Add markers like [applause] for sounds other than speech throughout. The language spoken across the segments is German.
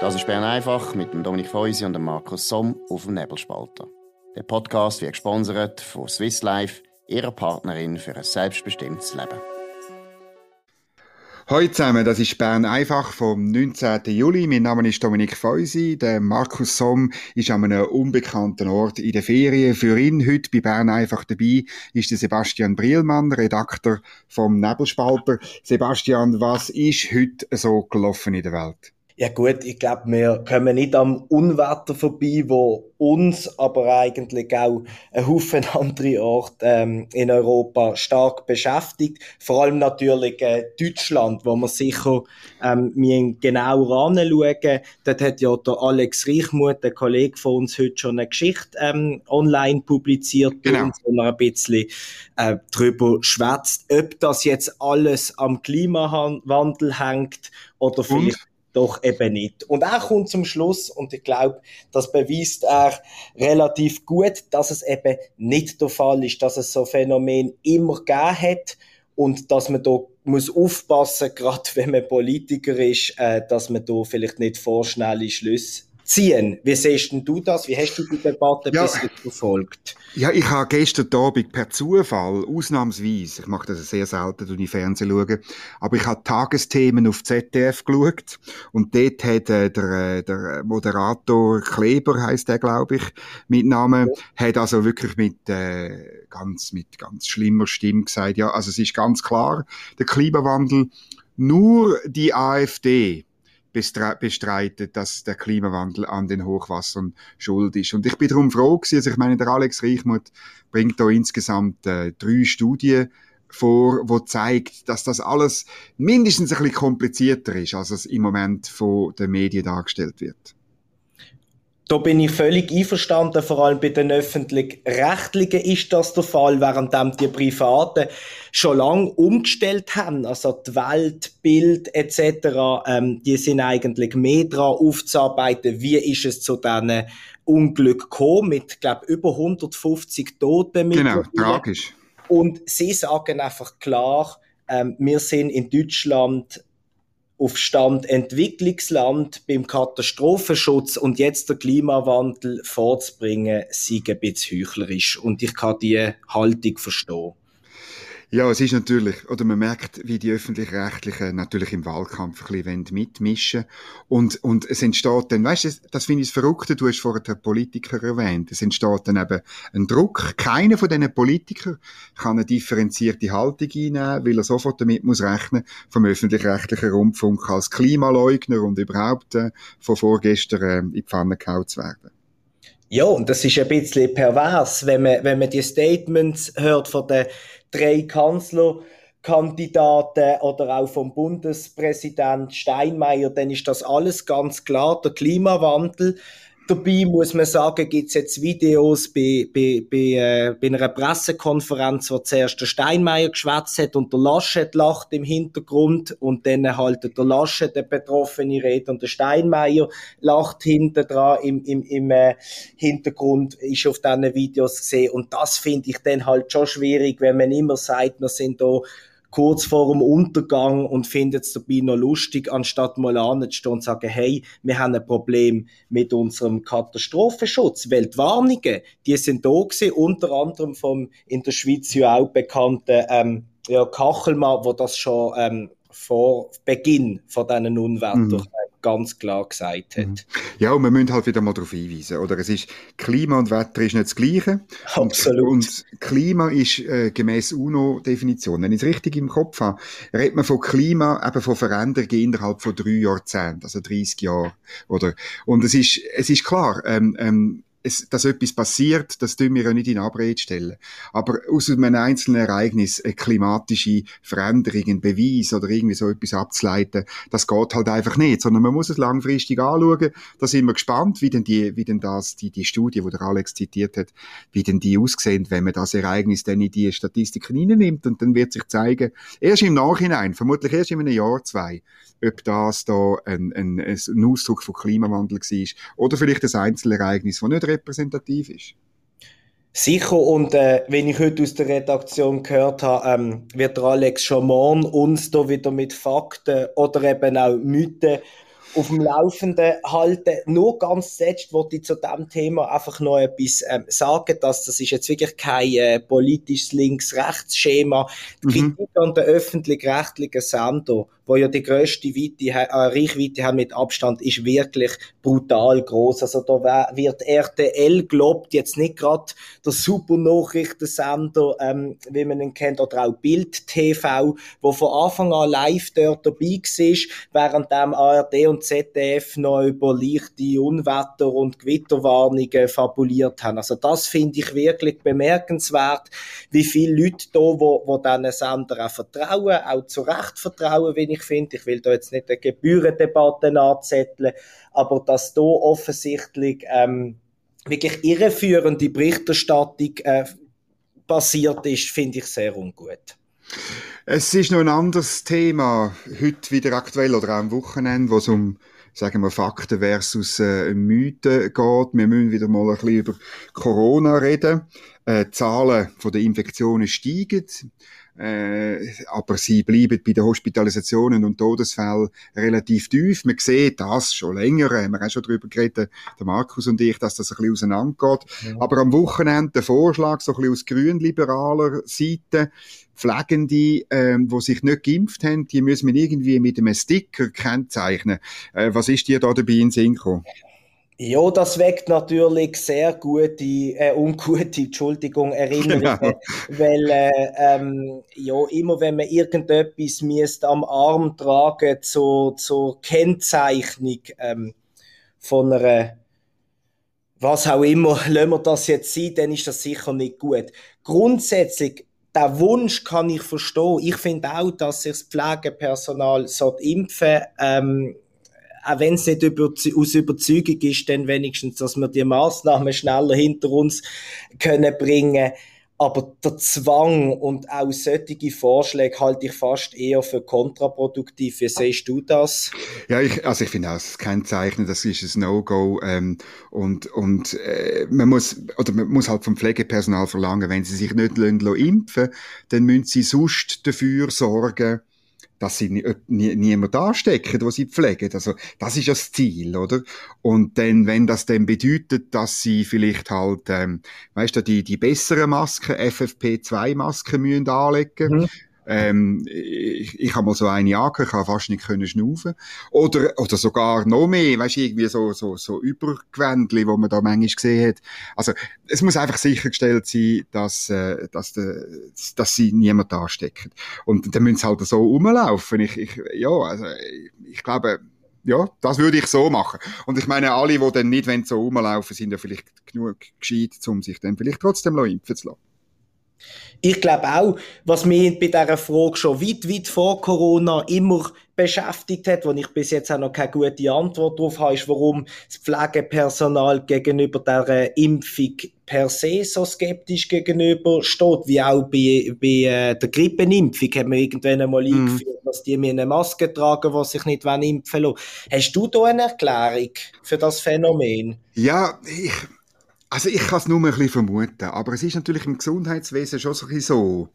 Das ist Bern einfach mit dem Dominik Feusi und dem Markus Somm auf dem Nebelspalter. Der Podcast wird gesponsert von Swiss Life, ihrer Partnerin für ein selbstbestimmtes Leben. Hallo zusammen, das ist Bern einfach vom 19. Juli. Mein Name ist Dominik Feusi. Der Markus Somm ist an einem unbekannten Ort in der Ferien. Für ihn heute bei Bern einfach dabei ist der Sebastian Brielmann, Redakteur vom Nebelspalter. Sebastian, was ist heute so gelaufen in der Welt? Ja gut, ich glaube, wir kommen nicht am Unwetter vorbei, wo uns, aber eigentlich auch ein Haufen [laughs] andere Orte ähm, in Europa stark beschäftigt. Vor allem natürlich äh, Deutschland, wo man sicher ähm, genau ranschauen. Dort hat ja der Alex Reichmuth, der Kollege von uns, heute schon eine Geschichte ähm, online publiziert, genau. wo man ein bisschen äh, darüber schwätzt, ob das jetzt alles am Klimawandel hängt oder vielleicht? Doch eben nicht. Und er kommt zum Schluss, und ich glaube, das beweist er relativ gut, dass es eben nicht der Fall ist, dass es so Phänomen immer gegeben hat und dass man da muss aufpassen, [laughs] gerade wenn man Politiker ist, äh, dass man da vielleicht nicht vorschnelle Schlüsse ziehen. Wie siehst denn du das? Wie hast du die Debatte ja, bisher verfolgt? Ja, ich habe gestern Abend per Zufall, ausnahmsweise, ich mache das sehr selten, wenn ich Fernsehen schaue, aber ich habe Tagesthemen auf ZDF geschaut und dort hat äh, der, äh, der Moderator Kleber, heißt der, glaube ich, mit Namen, ja. hat also wirklich mit, äh, ganz, mit ganz schlimmer Stimme gesagt, ja, also es ist ganz klar, der Klimawandel, nur die AfD bestreitet, dass der Klimawandel an den Hochwassern schuld ist. Und ich bin darum froh gewesen, also ich meine, der Alex Reichmuth bringt da insgesamt äh, drei Studien vor, wo zeigt, dass das alles mindestens ein bisschen komplizierter ist, als es im Moment von den Medien dargestellt wird. Da bin ich völlig einverstanden, vor allem bei den öffentlich-rechtlichen ist das der Fall, während die Privaten schon lange umgestellt haben. Also die Welt, Bild etc., ähm, die sind eigentlich mehr daran aufzuarbeiten, wie ist es zu diesen Unglück gekommen, mit, glaube über 150 Toten. Genau, tragisch. Und sie sagen einfach klar, ähm, wir sind in Deutschland auf Stand Entwicklungsland beim Katastrophenschutz und jetzt der Klimawandel vorzubringen, sei ein bisschen heuchlerisch. Und ich kann diese Haltung verstehen. Ja, es ist natürlich, oder man merkt, wie die Öffentlich-Rechtlichen natürlich im Wahlkampf ein bisschen mitmischen und, und es entsteht dann, weißt du, das finde ich das Verrückte, du hast vorher Politiker erwähnt, es entsteht dann eben ein Druck. Keiner von diesen Politikern kann eine differenzierte Haltung einnehmen, weil er sofort damit muss rechnen, vom öffentlich-rechtlichen Rundfunk als Klimaleugner und überhaupt äh, von vorgestern äh, in die Pfanne gehauen zu werden. Ja, und das ist ein bisschen pervers, wenn man, wenn man die Statements hört von den drei Kanzlerkandidaten oder auch vom Bundespräsident Steinmeier, dann ist das alles ganz klar. Der Klimawandel Dabei muss man sagen, gibt's jetzt Videos bei, bei, bei, äh, bei einer Pressekonferenz, wo zuerst der Steinmeier geschwätzt hat und der Laschet lacht im Hintergrund und dann halt der Laschet der betroffene Rede und der Steinmeier lacht hinter dran im, im, im äh, Hintergrund, ist auf diesen Videos gesehen und das finde ich dann halt schon schwierig, wenn man immer sagt, wir sind da kurz vor dem Untergang und findet es dabei noch lustig, anstatt mal anzustehen und zu sagen, hey, wir haben ein Problem mit unserem Katastrophenschutz. Weltwarnungen, die sind da gewesen, unter anderem vom in der Schweiz ja auch bekannten ähm, ja, Kachelmann, wo das schon ähm, vor Beginn von diesen Unwettern mhm ganz klar gesagt hat. Mhm. Ja, und wir müssen halt wieder mal darauf hinweisen, oder? Es ist, Klima und Wetter ist nicht das Gleiche. Absolut. Und, und Klima ist äh, gemäß UNO-Definition, wenn ich es richtig im Kopf habe, redet man von Klima, eben von Veränderungen innerhalb von drei Jahrzehnten, also 30 Jahre, oder? Und es ist, es ist klar, ähm, ähm, es, dass etwas passiert, das tun wir ja nicht in Abrede stellen. Aber aus einem einzelnen Ereignis eine klimatische Veränderung, ein Beweis oder irgendwie so etwas abzuleiten, das geht halt einfach nicht, sondern man muss es langfristig anschauen. Da sind wir gespannt, wie denn die, wie denn das, die, die Studie, die der Alex zitiert hat, wie denn die aussehen, wenn man das Ereignis dann in die Statistiken hineinnimmt und dann wird sich zeigen, erst im Nachhinein, vermutlich erst in einem Jahr, zwei, ob das da ein, ein, ein Ausdruck von Klimawandel war oder vielleicht ein Einzelereignis, das nicht repräsentativ ist. Sicher, und äh, wenn ich heute aus der Redaktion gehört habe, ähm, wird der Alex Schaman uns da wieder mit Fakten oder eben auch Mythen auf dem Laufenden halten. Nur ganz zuletzt wollte ich zu diesem Thema einfach noch etwas ähm, sagen, dass das ist jetzt wirklich kein äh, politisches Links-Rechts-Schema. Die mhm. Kritik an der öffentlich-rechtlichen Sender wo ja die grösste Weite, äh, Reichweite haben mit Abstand, ist wirklich brutal groß. Also da wird RTL gelobt, jetzt nicht gerade der super Nachrichtensender, ähm, wie man ihn kennt, oder auch Bild TV, wo von Anfang an live dort dabei war, während dem ARD und ZDF noch über leichte Unwetter und Gewitterwarnungen fabuliert haben. Also das finde ich wirklich bemerkenswert, wie viele Leute da, wo, wo diesen Sender auch vertrauen, auch zu Recht vertrauen, wenn ich ich finde. Ich will da jetzt nicht eine Gebührendebatte anzetteln, aber dass da offensichtlich ähm, wirklich irreführende Berichterstattung äh, passiert ist, finde ich sehr ungut. Es ist noch ein anderes Thema, heute wieder aktuell oder auch am Wochenende, wo es um sagen wir, Fakten versus äh, Mythen geht. Wir müssen wieder mal ein bisschen über Corona reden. Äh, die Zahlen von der Infektionen steigen. Äh, aber sie bleiben bei den Hospitalisationen und Todesfällen relativ tief. Man sieht das schon länger, haben wir auch schon darüber geredet, der Markus und ich, dass das ein bisschen auseinandergeht. Ja. Aber am Wochenende der Vorschlag, so ein bisschen aus grünliberaler Seite, Pflegende, ähm, die sich nicht geimpft haben, die müssen wir irgendwie mit einem Sticker kennzeichnen. Äh, was ist dir da dabei in Sinn gekommen? Ja, das weckt natürlich sehr gute, äh, ungute, [laughs] Entschuldigung, Erinnerungen, genau. weil äh, ähm, ja, immer wenn man irgendetwas müsst am Arm tragen zur, zur Kennzeichnung ähm, von einer was auch immer, [laughs] lassen wir das jetzt sein, dann ist das sicher nicht gut. Grundsätzlich, der Wunsch kann ich verstehen. Ich finde auch, dass sich das Pflegepersonal impfen ähm, auch wenn es nicht über, aus Überzeugung ist, dann wenigstens, dass wir die Maßnahmen schneller hinter uns können bringen. Aber der Zwang und auch solche Vorschläge halte ich fast eher für kontraproduktiv. Wie siehst du das? Ja, ich, also ich finde das Kennzeichnen, das ist ein No-Go. Ähm, und und äh, man muss oder man muss halt vom Pflegepersonal verlangen, wenn sie sich nicht impfen dann müssen sie sonst dafür sorgen, dass sie nie, nie, niemand anstecken, wo sie pflegen. Also, das ist das Ziel, oder? Und dann, wenn das dann bedeutet, dass sie vielleicht halt, ähm, weißt du, die, die besseren Masken, FFP2-Masken müssen anlegen, mhm. Ähm, ich, ich habe mal so eine angehört, ich habe fast nicht können schnaufen. Oder, oder sogar noch mehr, weißt du, irgendwie so, so, so Übergewändli, wo man da manchmal gesehen hat. Also, es muss einfach sichergestellt sein, dass, äh, dass, de, dass sie niemand anstecken. Und dann müssen sie halt so rumlaufen. Ich, ich, ja, also, ich glaube, ja, das würde ich so machen. Und ich meine, alle, die dann nicht so rumlaufen, sind ja vielleicht genug gescheit, um sich dann vielleicht trotzdem impfen zu lassen. Ich glaube auch, was mich bei dieser Frage schon weit, weit vor Corona immer beschäftigt hat, wo ich bis jetzt auch noch keine gute Antwort darauf habe, ist, warum das Pflegepersonal gegenüber der Impfung per se so skeptisch gegenüber steht, wie auch bei, bei äh, der Grippenimpfung haben wir irgendwann einmal mm. eingeführt, dass die mir eine Maske tragen, die sich nicht impfen lassen. Hast du da eine Erklärung für das Phänomen? Ja, ich also ich kann es nur ein bisschen vermuten, aber es ist natürlich im Gesundheitswesen schon so, so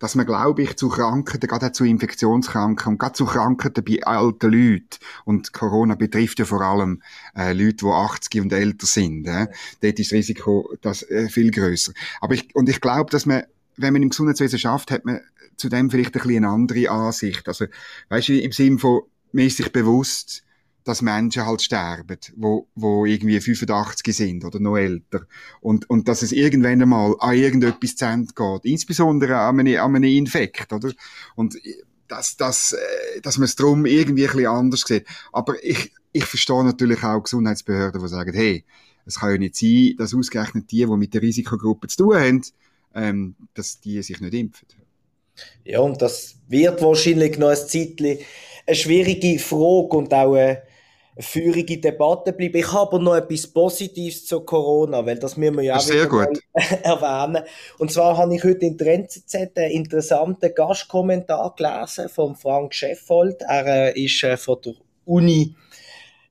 dass man, glaube ich, zu Krankheiten, gerade zu Infektionskrankheiten und gerade zu Krankheiten bei alten Leuten, und Corona betrifft ja vor allem äh, Leute, die 80 und älter sind, äh, dort ist das Risiko das, äh, viel größer. Aber ich, und ich glaube, dass man, wenn man im Gesundheitswesen schafft, hat man zudem vielleicht ein bisschen eine andere Ansicht. Also, weißt du, im Sinne von, man ist sich bewusst, dass Menschen halt sterben, wo, wo irgendwie 85 sind oder noch älter. Und, und dass es irgendwann einmal an irgendetwas zu Ende geht. Insbesondere an einem, an einem Infekt, oder? Und dass, dass, äh, dass man es darum irgendwie ein bisschen anders sieht. Aber ich, ich verstehe natürlich auch Gesundheitsbehörden, die sagen, hey, es kann ja nicht sein, dass ausgerechnet die, die mit der Risikogruppe zu tun haben, ähm, dass die sich nicht impfen. Ja, und das wird wahrscheinlich noch ein Zeitchen eine schwierige Frage und auch eine feurige Debatte bleiben. Ich habe aber noch etwas Positives zu Corona, weil das müssen wir ja auch gut. [laughs] erwähnen. Und zwar habe ich heute in der NZZ einen interessanten Gastkommentar gelesen von Frank Scheffold. Er äh, ist äh, von der Uni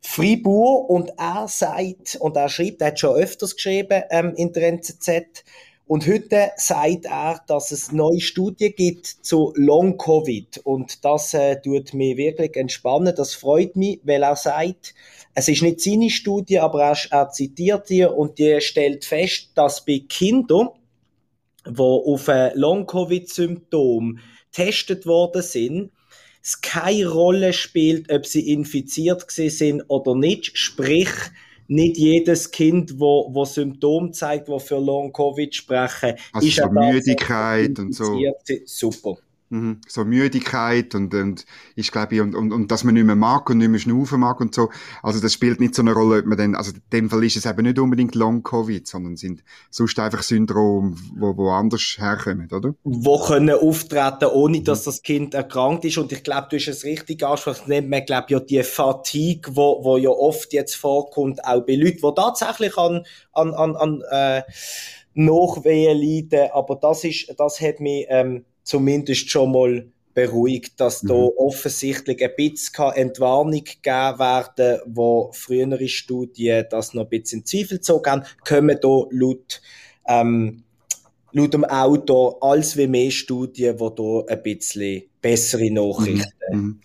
Fribourg und er sagt, und er schreibt, er hat schon öfters geschrieben ähm, in der NZZ, Und heute sagt er, dass es neue Studien gibt zu Long-Covid. Und das äh, tut mich wirklich entspannen. Das freut mich, weil er sagt, es ist nicht seine Studie, aber er, er zitiert die und die stellt fest, dass bei Kindern, die auf ein Long-Covid-Symptom getestet worden sind, es keine Rolle spielt, ob sie infiziert sind oder nicht. Sprich, nicht jedes Kind, wo, wo Symptome zeigt, wo für Long Covid sprechen, also ist Müdigkeit und so. Super. Mhm. So Müdigkeit und, und ich glaube, und, und, und dass man nicht mehr mag und nicht mehr schnaufen mag und so. Also das spielt nicht so eine Rolle, ob man dann, also in dem Fall ist es eben nicht unbedingt Long-Covid, sondern sind sonst einfach Syndrom, wo, wo anders herkommen, oder? Wo können auftreten, ohne dass das Kind erkrankt ist. Und ich glaube, du hast es richtig angesprochen, nennt man, glaube ja die Fatigue, wo, wo ja oft jetzt vorkommt, auch bei Leuten, die tatsächlich an, an, an, an äh, Nachwehen leiden. Aber das ist, das hat mich, ähm, zumindest schon mal beruhigt, dass mhm. da offensichtlich ein bisschen Entwarnung gegeben werden, wo frühere Studien das noch ein bisschen in Zweifel gezogen haben, kommen da laut, ähm, laut dem Autor als wie mehr Studien, die da ein bisschen bessere Nachrichten. Mhm. mhm.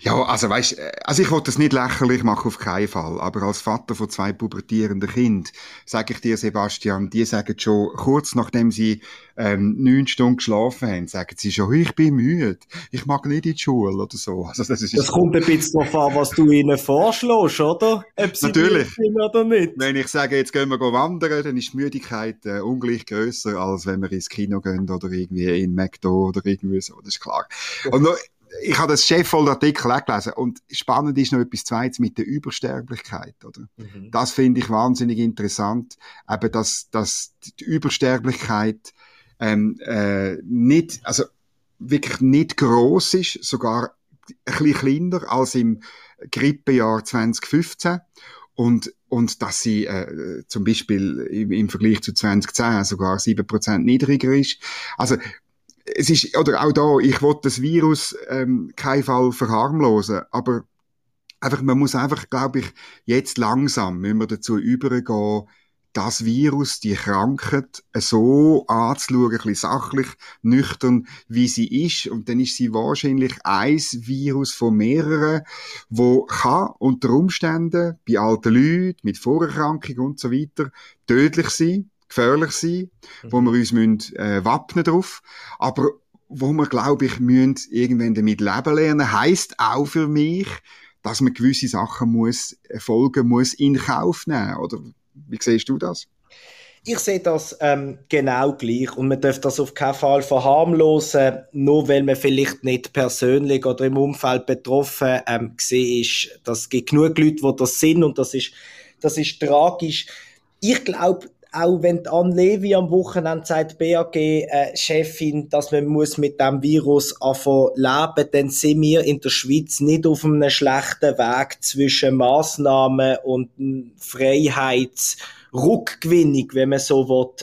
Ja, also weißt, also ich wollte das nicht lächerlich machen auf keinen Fall, aber als Vater von zwei pubertierenden Kindern sage ich dir, Sebastian, die sagen schon kurz nachdem sie ähm, neun Stunden geschlafen haben, sagen sie schon, ich bin müde, ich mag nicht in die Schule oder so. Also das, ist das kommt ein bisschen darauf an, was du ihnen vorschlägst, oder? Ob sie Natürlich. oder nicht. Wenn ich sage, jetzt gehen wir wandern, dann ist die Müdigkeit äh, ungleich größer, als wenn wir ins Kino gehen oder irgendwie in McDo oder irgendwie so, das ist klar. [laughs] Und noch, ich habe das Cheffold-Artikel auch gelesen und spannend ist noch etwas Zweites mit der Übersterblichkeit, oder? Mhm. Das finde ich wahnsinnig interessant, eben, dass, dass die Übersterblichkeit ähm, äh, nicht, also wirklich nicht groß ist, sogar ein bisschen kleiner als im Grippejahr 2015 und und dass sie äh, zum Beispiel im, im Vergleich zu 2010 sogar sieben Prozent niedriger ist. Also es ist, oder auch da, ich will das Virus ähm, keinen Fall verharmlosen, aber einfach, man muss einfach, glaube ich, jetzt langsam, müssen wir dazu übergehen, das Virus, die Krankheit, so anzuschauen, ein bisschen sachlich, nüchtern, wie sie ist. Und dann ist sie wahrscheinlich ein Virus von mehreren, wo kann unter Umständen bei alten Leuten mit Vorerkrankung und so weiter tödlich sein gefährlich sein, mhm. wo wir uns müssen, äh, wappnen drauf. Aber wo wir, glaube ich, müssen irgendwann damit leben lernen, heisst auch für mich, dass man gewisse Sachen muss, äh, Folgen muss in Kauf nehmen. Oder wie siehst du das? Ich sehe das ähm, genau gleich und man darf das auf keinen Fall verharmlosen, nur weil man vielleicht nicht persönlich oder im Umfeld betroffen ähm, gesehen ist. Das gibt genug Leute, die das sind und das ist, das ist tragisch. Ich glaube, auch wenn Anne Levi am Wochenende sagt, BAG-Chefin, äh, dass man muss mit dem Virus anfangen leben, dann sind wir in der Schweiz nicht auf einem schlechten Weg zwischen Massnahmen und Freiheitsrückgewinnung, wenn man so will,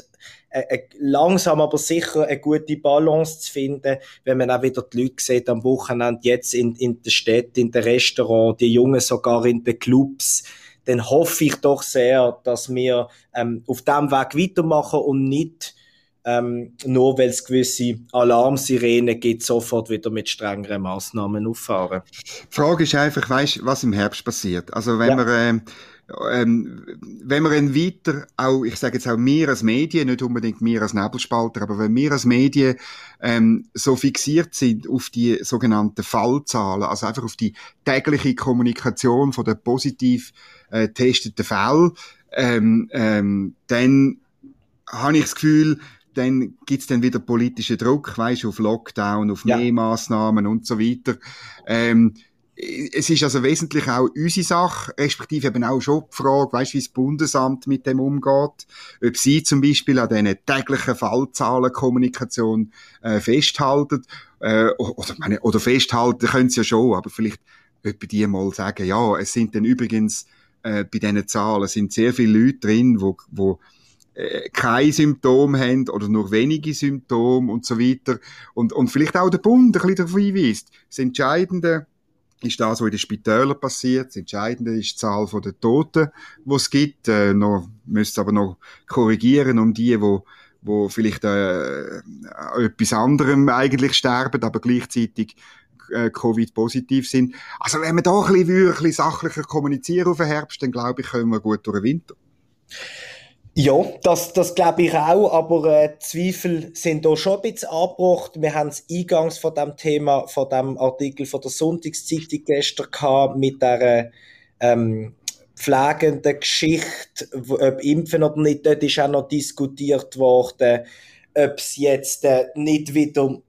äh, äh, langsam aber sicher eine gute Balance zu finden, wenn man auch wieder die Leute sieht am Wochenende jetzt in, in der Stadt, in den Restaurants, die Jungen sogar in den Clubs, dann hoffe ich doch sehr, dass wir ähm, auf diesem Weg weitermachen und nicht ähm, nur weil es gewisse Alarmsirenen gibt, sofort wieder mit strengeren Massnahmen auffahren. Die Frage ist einfach, weißt, was im Herbst passiert. Also wenn ja. wir ähm, ähm, wenn wir dann weiter, auch, ich sage jetzt auch wir als Medien, nicht unbedingt wir als Nebelspalter, aber wenn wir als Medien ähm, so fixiert sind auf die sogenannten Fallzahlen, also einfach auf die tägliche Kommunikation von der positiv äh, testeten Fällen, ähm, ähm, dann habe ich das Gefühl, dann gibt's dann wieder politischen Druck, weißt, auf Lockdown, auf ja. mehr Maßnahmen und so weiter. Ähm, es ist also wesentlich auch unsere Sache, respektive eben auch schon die Frage, weißt, wie das Bundesamt mit dem umgeht, ob sie zum Beispiel an diesen täglichen Fallzahlenkommunikation äh, festhalten, äh, oder, meine, oder festhalten können sie ja schon, aber vielleicht etwa die mal sagen, ja, es sind dann übrigens äh, bei diesen Zahlen sind sehr viele Leute drin, wo, wo äh, kein Symptom haben oder nur wenige Symptome und so weiter und, und vielleicht auch der Bund ein bisschen darauf hinweist. Das Entscheidende ist das, was in den Spitälern passiert. Das Entscheidende ist die Zahl der Toten, die es gibt. Äh, noch, müsste aber noch korrigieren um die, die wo vielleicht äh, etwas anderem eigentlich sterben, aber gleichzeitig äh, Covid-positiv sind. Also wenn wir da ein bisschen, ein bisschen sachlicher kommunizieren auf den Herbst, dann glaube ich, kommen wir gut durch den Winter. Ja, das, das glaube ich auch, aber äh, Zweifel sind da schon ein bisschen angebracht. Wir haben es eingangs von dem Thema, von dem Artikel von der Sonntagszeitung gestern gehabt, mit der ähm, pflegenden Geschichte, ob impfen oder nicht, dort ist auch noch diskutiert worden, ob es jetzt äh, nicht wieder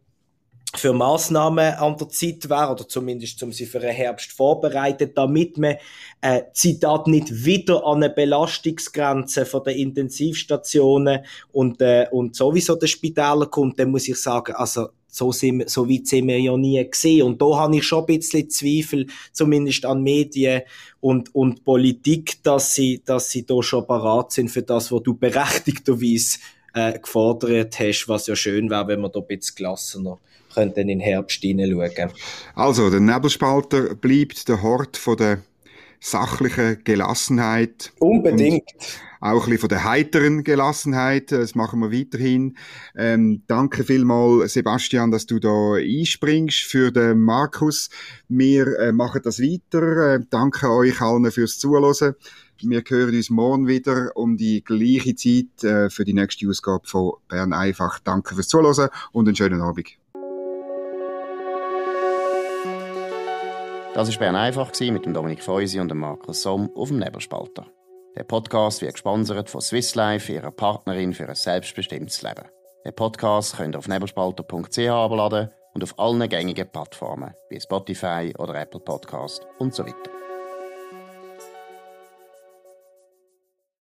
für Maßnahmen an der Zeit wäre, oder zumindest um sie für den Herbst vorbereitet, damit man, äh, Zitat, nicht wieder an eine Belastungsgrenze von den Intensivstationen und, äh, und sowieso den Spitälern kommt, dann muss ich sagen, also, so, sind, so weit sind wir ja nie gesehen. Und da habe ich schon ein bisschen Zweifel, zumindest an Medien und, und Politik, dass sie, dass sie da schon parat sind für das, was du berechtigterweise äh, gefordert hast, was ja schön wäre, wenn man da ein bisschen gelassener könnte in den Herbst hineinschauen. Also, der Nebelspalter bleibt der Hort von der sachlichen Gelassenheit. Unbedingt. Auch ein bisschen von der heiteren Gelassenheit. Das machen wir weiterhin. Ähm, danke vielmal, Sebastian, dass du da einspringst für den Markus. Wir äh, machen das weiter. Äh, danke euch allen fürs Zuhören. Wir hören uns morgen wieder um die gleiche Zeit äh, für die nächste Ausgabe von Bern einfach. Danke fürs Zuhören und einen schönen Abend. Das war Bern einfach mit Dominik Feusi und Markus Somm auf dem Nebelspalter. Der Podcast wird gesponsert von Swiss Life, ihrer Partnerin für ein selbstbestimmtes Leben. Den Podcast könnt ihr auf nebelspalter.ch abladen und auf allen gängigen Plattformen wie Spotify oder Apple Podcast und so weiter.